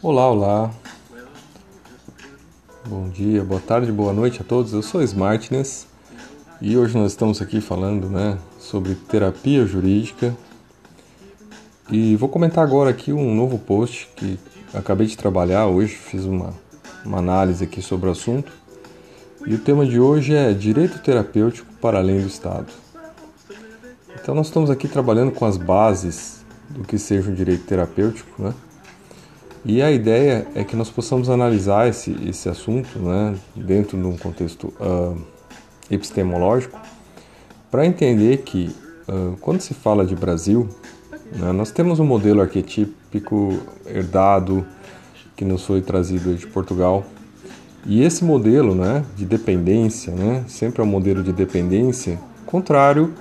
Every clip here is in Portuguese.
Olá, olá. Bom dia, boa tarde, boa noite a todos. Eu sou Smartness e hoje nós estamos aqui falando, né, sobre terapia jurídica. E vou comentar agora aqui um novo post que acabei de trabalhar hoje, fiz uma, uma análise aqui sobre o assunto. E o tema de hoje é direito terapêutico para além do Estado. Então nós estamos aqui trabalhando com as bases do que seja um direito terapêutico, né? E a ideia é que nós possamos analisar esse, esse assunto né, dentro de um contexto uh, epistemológico para entender que uh, quando se fala de Brasil, né, nós temos um modelo arquetípico herdado que nos foi trazido de Portugal. E esse modelo né, de dependência, né, sempre é um modelo de dependência contrário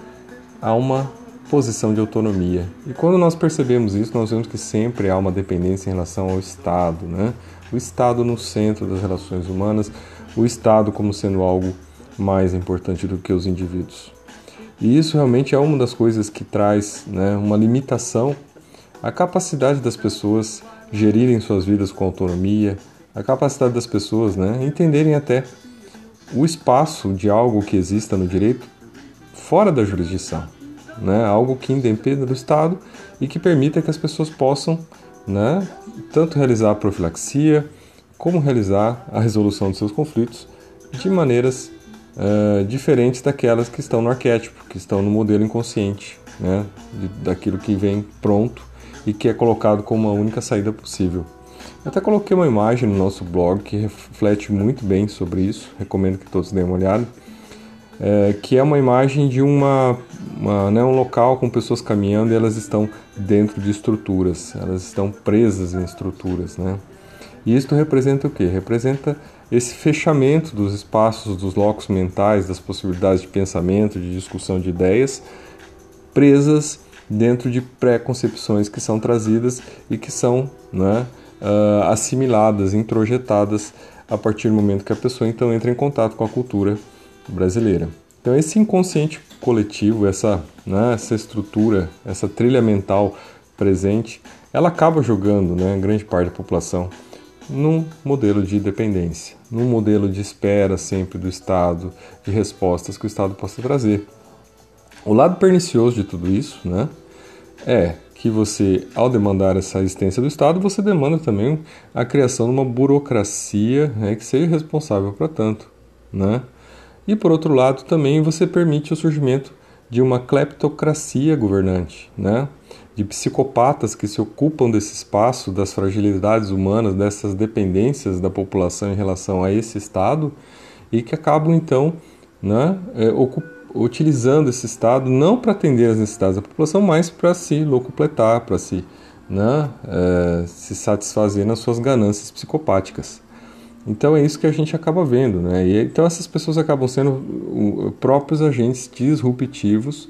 a uma posição de autonomia. E quando nós percebemos isso, nós vemos que sempre há uma dependência em relação ao Estado, né? O Estado no centro das relações humanas, o Estado como sendo algo mais importante do que os indivíduos. E isso realmente é uma das coisas que traz né, uma limitação à capacidade das pessoas gerirem suas vidas com autonomia, a capacidade das pessoas né, entenderem até o espaço de algo que exista no direito fora da jurisdição né? algo que independa do Estado e que permita que as pessoas possam né, tanto realizar a profilaxia como realizar a resolução de seus conflitos de maneiras uh, diferentes daquelas que estão no arquétipo, que estão no modelo inconsciente, né, de, daquilo que vem pronto e que é colocado como a única saída possível. Eu até coloquei uma imagem no nosso blog que reflete muito bem sobre isso, recomendo que todos deem uma olhada é, que é uma imagem de uma, uma né, um local com pessoas caminhando e elas estão dentro de estruturas, elas estão presas em estruturas, né? E isto representa o que? Representa esse fechamento dos espaços, dos locos mentais, das possibilidades de pensamento, de discussão de ideias, presas dentro de preconcepções que são trazidas e que são né, uh, assimiladas, introjetadas a partir do momento que a pessoa então entra em contato com a cultura brasileira. Então, esse inconsciente coletivo, essa, né, essa estrutura, essa trilha mental presente, ela acaba jogando né, grande parte da população num modelo de dependência, num modelo de espera sempre do Estado, de respostas que o Estado possa trazer. O lado pernicioso de tudo isso né, é que você, ao demandar essa existência do Estado, você demanda também a criação de uma burocracia né, que seja responsável para tanto. Né? E por outro lado, também você permite o surgimento de uma cleptocracia governante, né? de psicopatas que se ocupam desse espaço, das fragilidades humanas, dessas dependências da população em relação a esse Estado e que acabam então né, é, utilizando esse Estado não para atender as necessidades da população, mas para se locupletar, para se, né, é, se satisfazer nas suas ganâncias psicopáticas. Então é isso que a gente acaba vendo, né? E, então essas pessoas acabam sendo próprios agentes disruptivos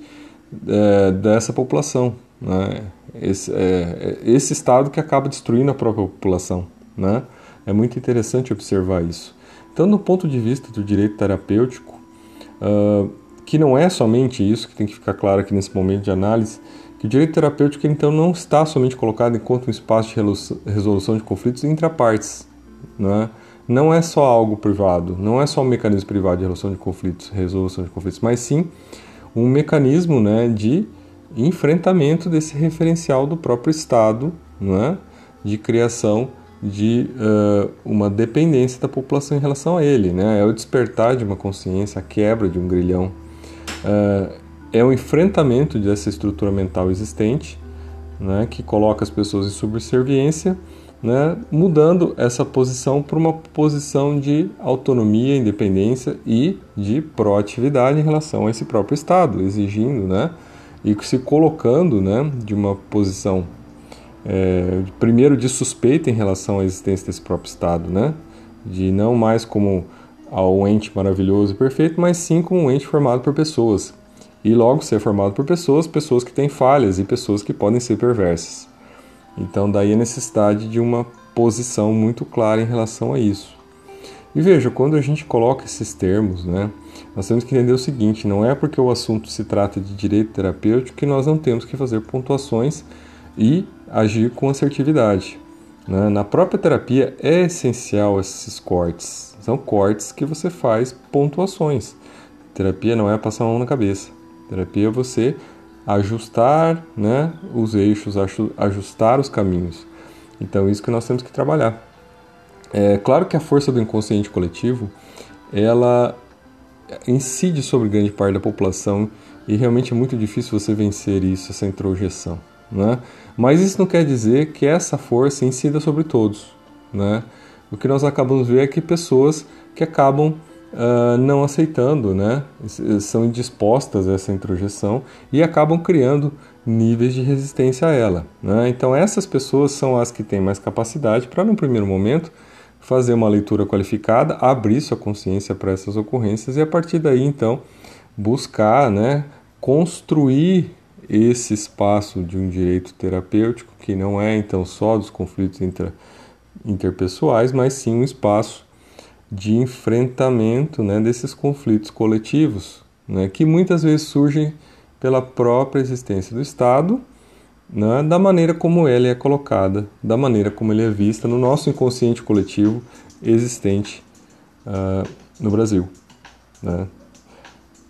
é, dessa população, né? Esse, é, é, esse estado que acaba destruindo a própria população, né? É muito interessante observar isso. Então, do ponto de vista do direito terapêutico, uh, que não é somente isso que tem que ficar claro aqui nesse momento de análise, que o direito terapêutico então não está somente colocado enquanto um espaço de resolução de conflitos entre partes, né? Não é só algo privado, não é só um mecanismo privado de resolução de conflitos, resolução de conflitos, mas sim um mecanismo né, de enfrentamento desse referencial do próprio Estado, né, de criação de uh, uma dependência da população em relação a ele. Né? É o despertar de uma consciência, a quebra de um grilhão. Uh, é o enfrentamento dessa estrutura mental existente, né, que coloca as pessoas em subserviência né, mudando essa posição para uma posição de autonomia, independência e de proatividade em relação a esse próprio Estado, exigindo né, e se colocando né, de uma posição, é, primeiro, de suspeita em relação à existência desse próprio Estado, né, de não mais como um ente maravilhoso e perfeito, mas sim como um ente formado por pessoas. E logo ser formado por pessoas, pessoas que têm falhas e pessoas que podem ser perversas. Então, daí a necessidade de uma posição muito clara em relação a isso. E veja, quando a gente coloca esses termos, né, nós temos que entender o seguinte: não é porque o assunto se trata de direito terapêutico que nós não temos que fazer pontuações e agir com assertividade. Né? Na própria terapia é essencial esses cortes. São cortes que você faz pontuações. Terapia não é passar a mão na cabeça. Terapia é você ajustar né, os eixos, ajustar os caminhos. Então, isso que nós temos que trabalhar. É claro que a força do inconsciente coletivo ela incide sobre grande parte da população e realmente é muito difícil você vencer isso, essa introjeção. Né? Mas isso não quer dizer que essa força incida sobre todos. Né? O que nós acabamos de ver é que pessoas que acabam uh, não aceitando, né? são indispostas a essa introjeção e acabam criando níveis de resistência a ela. Né? Então, essas pessoas são as que têm mais capacidade para, no primeiro momento, fazer uma leitura qualificada, abrir sua consciência para essas ocorrências e, a partir daí, então, buscar né, construir esse espaço de um direito terapêutico, que não é então só dos conflitos inter, interpessoais, mas sim um espaço de enfrentamento né, desses conflitos coletivos, né, que muitas vezes surgem pela própria existência do Estado, né, da maneira como ele é colocada, da maneira como ele é vista no nosso inconsciente coletivo existente uh, no Brasil. Né.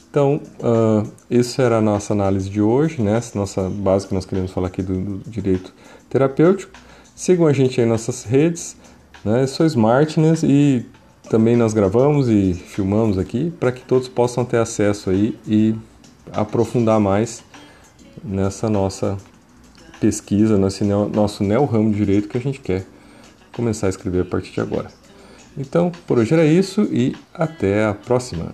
Então, uh, isso era a nossa análise de hoje, né? essa nossa base que nós queremos falar aqui do, do direito terapêutico. Sigam a gente aí nas nossas redes, né? sou Smartness e também nós gravamos e filmamos aqui para que todos possam ter acesso aí e aprofundar mais nessa nossa pesquisa, nesse nosso neo-ramo de direito que a gente quer começar a escrever a partir de agora. Então, por hoje era isso e até a próxima.